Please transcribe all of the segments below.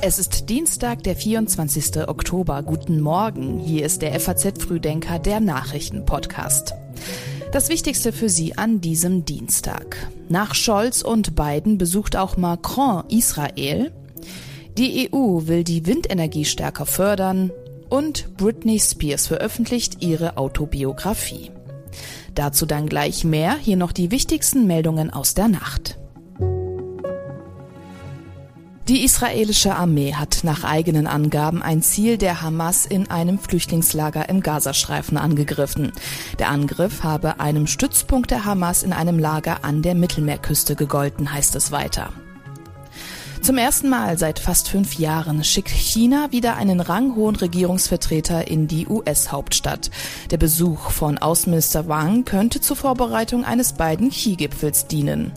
Es ist Dienstag, der 24. Oktober. Guten Morgen. Hier ist der FAZ Frühdenker, der Nachrichtenpodcast. Das Wichtigste für Sie an diesem Dienstag. Nach Scholz und Biden besucht auch Macron Israel. Die EU will die Windenergie stärker fördern. Und Britney Spears veröffentlicht ihre Autobiografie. Dazu dann gleich mehr. Hier noch die wichtigsten Meldungen aus der Nacht. Die israelische Armee hat nach eigenen Angaben ein Ziel der Hamas in einem Flüchtlingslager im Gazastreifen angegriffen. Der Angriff habe einem Stützpunkt der Hamas in einem Lager an der Mittelmeerküste gegolten, heißt es weiter. Zum ersten Mal seit fast fünf Jahren schickt China wieder einen ranghohen Regierungsvertreter in die US-Hauptstadt. Der Besuch von Außenminister Wang könnte zur Vorbereitung eines beiden Xi-Gipfels dienen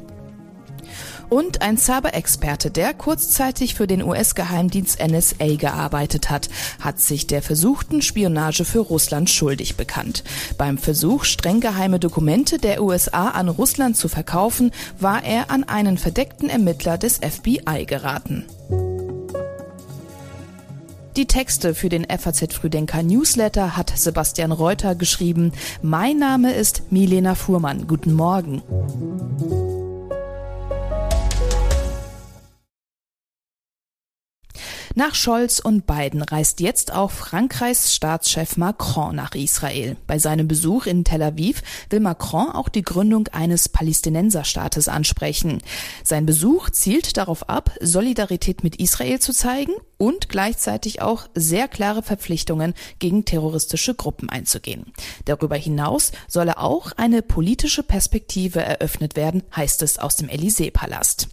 und ein Cyber-Experte, der kurzzeitig für den US-Geheimdienst NSA gearbeitet hat, hat sich der versuchten Spionage für Russland schuldig bekannt. Beim Versuch, streng geheime Dokumente der USA an Russland zu verkaufen, war er an einen verdeckten Ermittler des FBI geraten. Die Texte für den FAZ Früdenker Newsletter hat Sebastian Reuter geschrieben. Mein Name ist Milena Fuhrmann. Guten Morgen. Nach Scholz und Biden reist jetzt auch Frankreichs Staatschef Macron nach Israel. Bei seinem Besuch in Tel Aviv will Macron auch die Gründung eines Palästinenserstaates ansprechen. Sein Besuch zielt darauf ab, Solidarität mit Israel zu zeigen und gleichzeitig auch sehr klare Verpflichtungen gegen terroristische Gruppen einzugehen. Darüber hinaus solle auch eine politische Perspektive eröffnet werden, heißt es aus dem Élysée-Palast.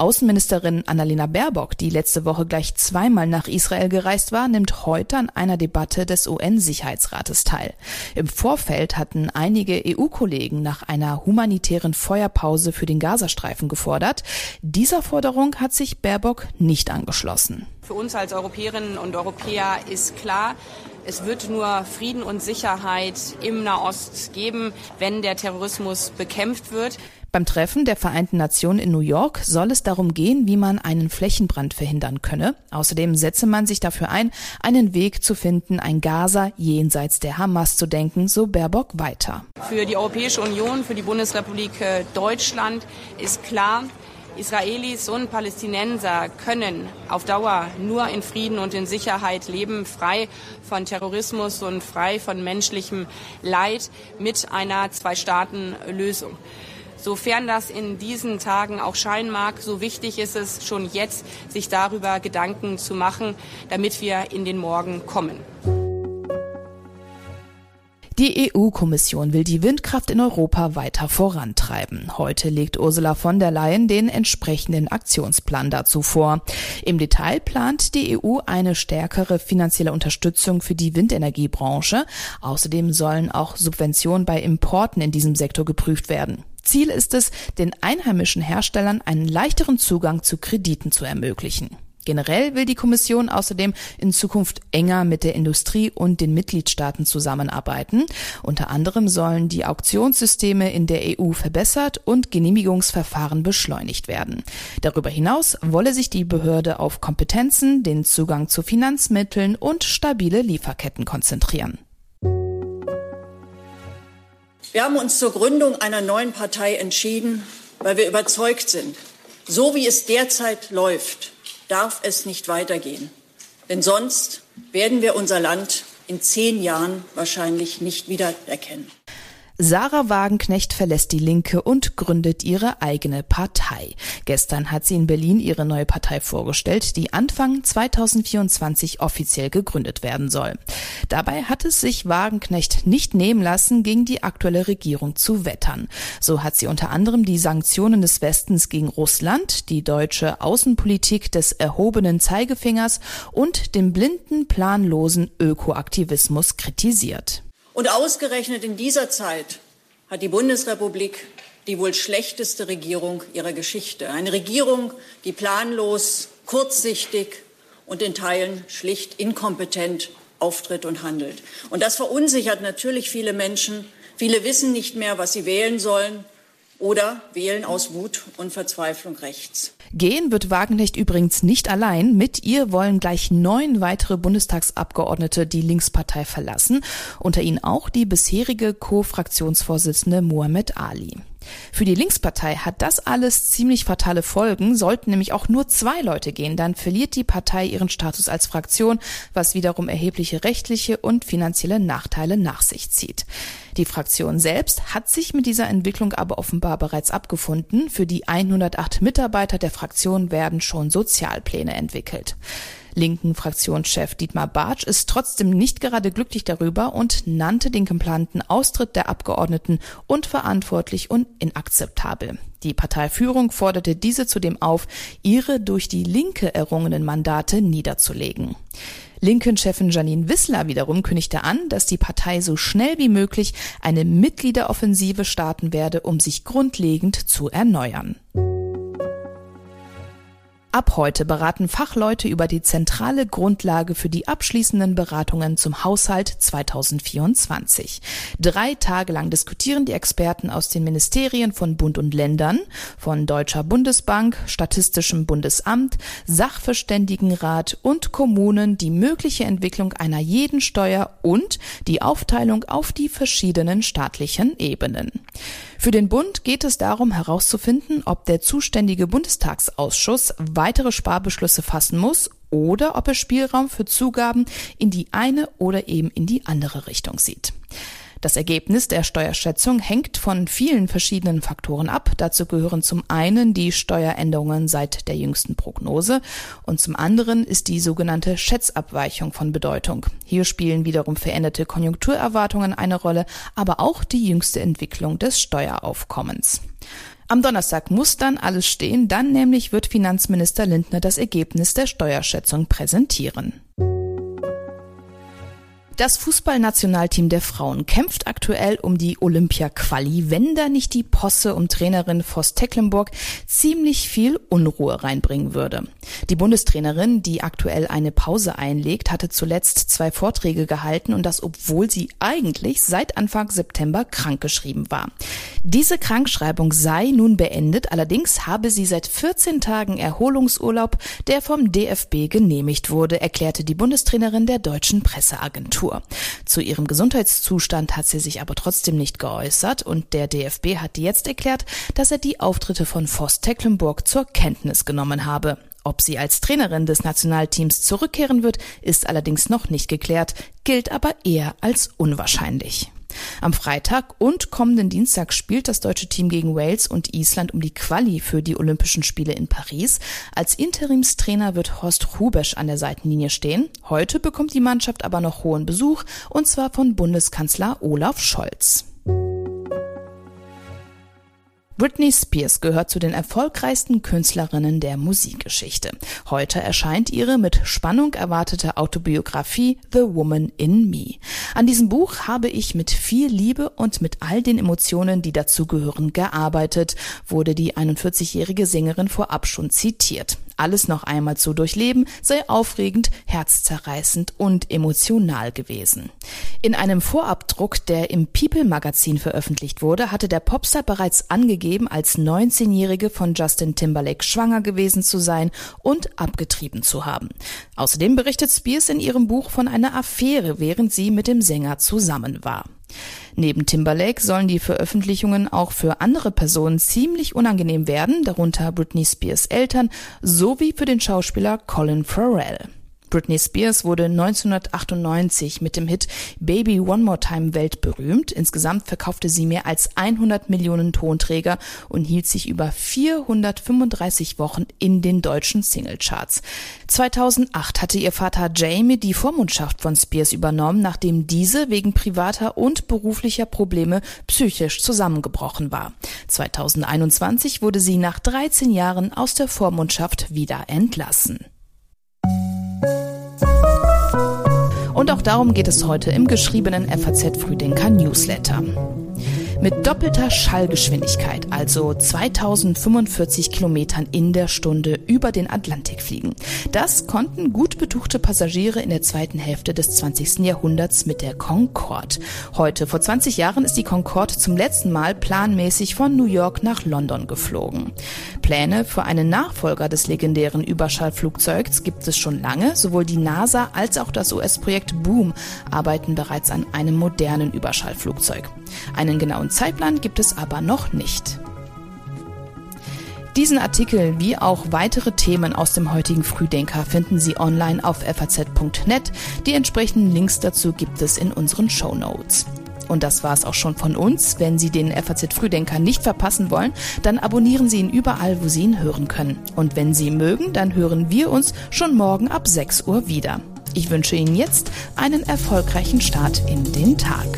Außenministerin Annalena Baerbock, die letzte Woche gleich zweimal nach Israel gereist war, nimmt heute an einer Debatte des UN-Sicherheitsrates teil. Im Vorfeld hatten einige EU-Kollegen nach einer humanitären Feuerpause für den Gazastreifen gefordert. Dieser Forderung hat sich Baerbock nicht angeschlossen. Für uns als Europäerinnen und Europäer ist klar, es wird nur Frieden und Sicherheit im Nahost geben, wenn der Terrorismus bekämpft wird. Beim Treffen der Vereinten Nationen in New York soll es darum gehen, wie man einen Flächenbrand verhindern könne. Außerdem setze man sich dafür ein, einen Weg zu finden, ein Gaza jenseits der Hamas zu denken, so Baerbock weiter. Für die Europäische Union, für die Bundesrepublik äh, Deutschland ist klar, Israelis und Palästinenser können auf Dauer nur in Frieden und in Sicherheit leben, frei von Terrorismus und frei von menschlichem Leid mit einer Zwei-Staaten-Lösung. Sofern das in diesen Tagen auch scheinen mag, so wichtig ist es schon jetzt, sich darüber Gedanken zu machen, damit wir in den Morgen kommen. Die EU-Kommission will die Windkraft in Europa weiter vorantreiben. Heute legt Ursula von der Leyen den entsprechenden Aktionsplan dazu vor. Im Detail plant die EU eine stärkere finanzielle Unterstützung für die Windenergiebranche. Außerdem sollen auch Subventionen bei Importen in diesem Sektor geprüft werden. Ziel ist es, den einheimischen Herstellern einen leichteren Zugang zu Krediten zu ermöglichen. Generell will die Kommission außerdem in Zukunft enger mit der Industrie und den Mitgliedstaaten zusammenarbeiten. Unter anderem sollen die Auktionssysteme in der EU verbessert und Genehmigungsverfahren beschleunigt werden. Darüber hinaus wolle sich die Behörde auf Kompetenzen, den Zugang zu Finanzmitteln und stabile Lieferketten konzentrieren. Wir haben uns zur Gründung einer neuen Partei entschieden, weil wir überzeugt sind, so wie es derzeit läuft, darf es nicht weitergehen. Denn sonst werden wir unser Land in zehn Jahren wahrscheinlich nicht wiedererkennen. Sarah Wagenknecht verlässt die Linke und gründet ihre eigene Partei. Gestern hat sie in Berlin ihre neue Partei vorgestellt, die Anfang 2024 offiziell gegründet werden soll. Dabei hat es sich Wagenknecht nicht nehmen lassen, gegen die aktuelle Regierung zu wettern. So hat sie unter anderem die Sanktionen des Westens gegen Russland, die deutsche Außenpolitik des erhobenen Zeigefingers und den blinden, planlosen Ökoaktivismus kritisiert. Und ausgerechnet in dieser Zeit hat die Bundesrepublik die wohl schlechteste Regierung ihrer Geschichte. Eine Regierung, die planlos, kurzsichtig und in Teilen schlicht inkompetent auftritt und handelt. Und das verunsichert natürlich viele Menschen. Viele wissen nicht mehr, was sie wählen sollen. oder wählen aus Wut und Verzweiflung rechts. Gehen wird Wagenknecht übrigens nicht allein. Mit ihr wollen gleich neun weitere Bundestagsabgeordnete die Linkspartei verlassen, unter ihnen auch die bisherige Co-Fraktionsvorsitzende Mohamed Ali. Für die Linkspartei hat das alles ziemlich fatale Folgen. Sollten nämlich auch nur zwei Leute gehen, dann verliert die Partei ihren Status als Fraktion, was wiederum erhebliche rechtliche und finanzielle Nachteile nach sich zieht. Die Fraktion selbst hat sich mit dieser Entwicklung aber offenbar bereits abgefunden. Für die 108 Mitarbeiter der Fraktion werden schon Sozialpläne entwickelt. Linken Fraktionschef Dietmar Bartsch ist trotzdem nicht gerade glücklich darüber und nannte den geplanten Austritt der Abgeordneten unverantwortlich und inakzeptabel. Die Parteiführung forderte diese zudem auf, ihre durch die Linke errungenen Mandate niederzulegen. Linken-Chefin Janine Wissler wiederum kündigte an, dass die Partei so schnell wie möglich eine Mitgliederoffensive starten werde, um sich grundlegend zu erneuern. Ab heute beraten Fachleute über die zentrale Grundlage für die abschließenden Beratungen zum Haushalt 2024. Drei Tage lang diskutieren die Experten aus den Ministerien von Bund und Ländern, von Deutscher Bundesbank, Statistischem Bundesamt, Sachverständigenrat und Kommunen die mögliche Entwicklung einer jeden Steuer und die Aufteilung auf die verschiedenen staatlichen Ebenen. Für den Bund geht es darum herauszufinden, ob der zuständige Bundestagsausschuss weitere Sparbeschlüsse fassen muss oder ob er Spielraum für Zugaben in die eine oder eben in die andere Richtung sieht. Das Ergebnis der Steuerschätzung hängt von vielen verschiedenen Faktoren ab. Dazu gehören zum einen die Steueränderungen seit der jüngsten Prognose und zum anderen ist die sogenannte Schätzabweichung von Bedeutung. Hier spielen wiederum veränderte Konjunkturerwartungen eine Rolle, aber auch die jüngste Entwicklung des Steueraufkommens. Am Donnerstag muss dann alles stehen, dann nämlich wird Finanzminister Lindner das Ergebnis der Steuerschätzung präsentieren. Das Fußballnationalteam der Frauen kämpft aktuell um die Olympia-Quali, wenn da nicht die Posse um Trainerin Voss Tecklenburg ziemlich viel Unruhe reinbringen würde. Die Bundestrainerin, die aktuell eine Pause einlegt, hatte zuletzt zwei Vorträge gehalten und das obwohl sie eigentlich seit Anfang September krankgeschrieben war. Diese Krankschreibung sei nun beendet, allerdings habe sie seit 14 Tagen Erholungsurlaub, der vom DFB genehmigt wurde, erklärte die Bundestrainerin der deutschen Presseagentur. Zu ihrem Gesundheitszustand hat sie sich aber trotzdem nicht geäußert und der DFB hat jetzt erklärt, dass er die Auftritte von Voss Tecklenburg zur Kenntnis genommen habe. Ob sie als Trainerin des Nationalteams zurückkehren wird, ist allerdings noch nicht geklärt, gilt aber eher als unwahrscheinlich. Am Freitag und kommenden Dienstag spielt das deutsche Team gegen Wales und Island um die Quali für die Olympischen Spiele in Paris. Als Interimstrainer wird Horst Rubesch an der Seitenlinie stehen. Heute bekommt die Mannschaft aber noch hohen Besuch und zwar von Bundeskanzler Olaf Scholz. Britney Spears gehört zu den erfolgreichsten Künstlerinnen der Musikgeschichte. Heute erscheint ihre mit Spannung erwartete Autobiografie The Woman in Me. An diesem Buch habe ich mit viel Liebe und mit all den Emotionen, die dazugehören, gearbeitet, wurde die 41-jährige Sängerin vorab schon zitiert alles noch einmal zu durchleben, sei aufregend, herzzerreißend und emotional gewesen. In einem Vorabdruck, der im People Magazin veröffentlicht wurde, hatte der Popstar bereits angegeben, als 19-Jährige von Justin Timberlake schwanger gewesen zu sein und abgetrieben zu haben. Außerdem berichtet Spears in ihrem Buch von einer Affäre, während sie mit dem Sänger zusammen war. Neben Timberlake sollen die Veröffentlichungen auch für andere Personen ziemlich unangenehm werden, darunter Britney Spears Eltern sowie für den Schauspieler Colin Farrell. Britney Spears wurde 1998 mit dem Hit Baby One More Time weltberühmt. Insgesamt verkaufte sie mehr als 100 Millionen Tonträger und hielt sich über 435 Wochen in den deutschen Singlecharts. 2008 hatte ihr Vater Jamie die Vormundschaft von Spears übernommen, nachdem diese wegen privater und beruflicher Probleme psychisch zusammengebrochen war. 2021 wurde sie nach 13 Jahren aus der Vormundschaft wieder entlassen. Und auch darum geht es heute im geschriebenen FAZ Frühdenker Newsletter. Mit doppelter Schallgeschwindigkeit, also 2045 Kilometern in der Stunde über den Atlantik fliegen. Das konnten gut betuchte Passagiere in der zweiten Hälfte des 20. Jahrhunderts mit der Concorde. Heute, vor 20 Jahren, ist die Concorde zum letzten Mal planmäßig von New York nach London geflogen. Pläne für einen Nachfolger des legendären Überschallflugzeugs gibt es schon lange. Sowohl die NASA als auch das US-Projekt Boom arbeiten bereits an einem modernen Überschallflugzeug. Einen genauen Zeitplan gibt es aber noch nicht. Diesen Artikel wie auch weitere Themen aus dem heutigen Frühdenker finden Sie online auf faz.net. Die entsprechenden Links dazu gibt es in unseren Show Notes. Und das war's auch schon von uns. Wenn Sie den FAZ Frühdenker nicht verpassen wollen, dann abonnieren Sie ihn überall, wo Sie ihn hören können. Und wenn Sie mögen, dann hören wir uns schon morgen ab 6 Uhr wieder. Ich wünsche Ihnen jetzt einen erfolgreichen Start in den Tag.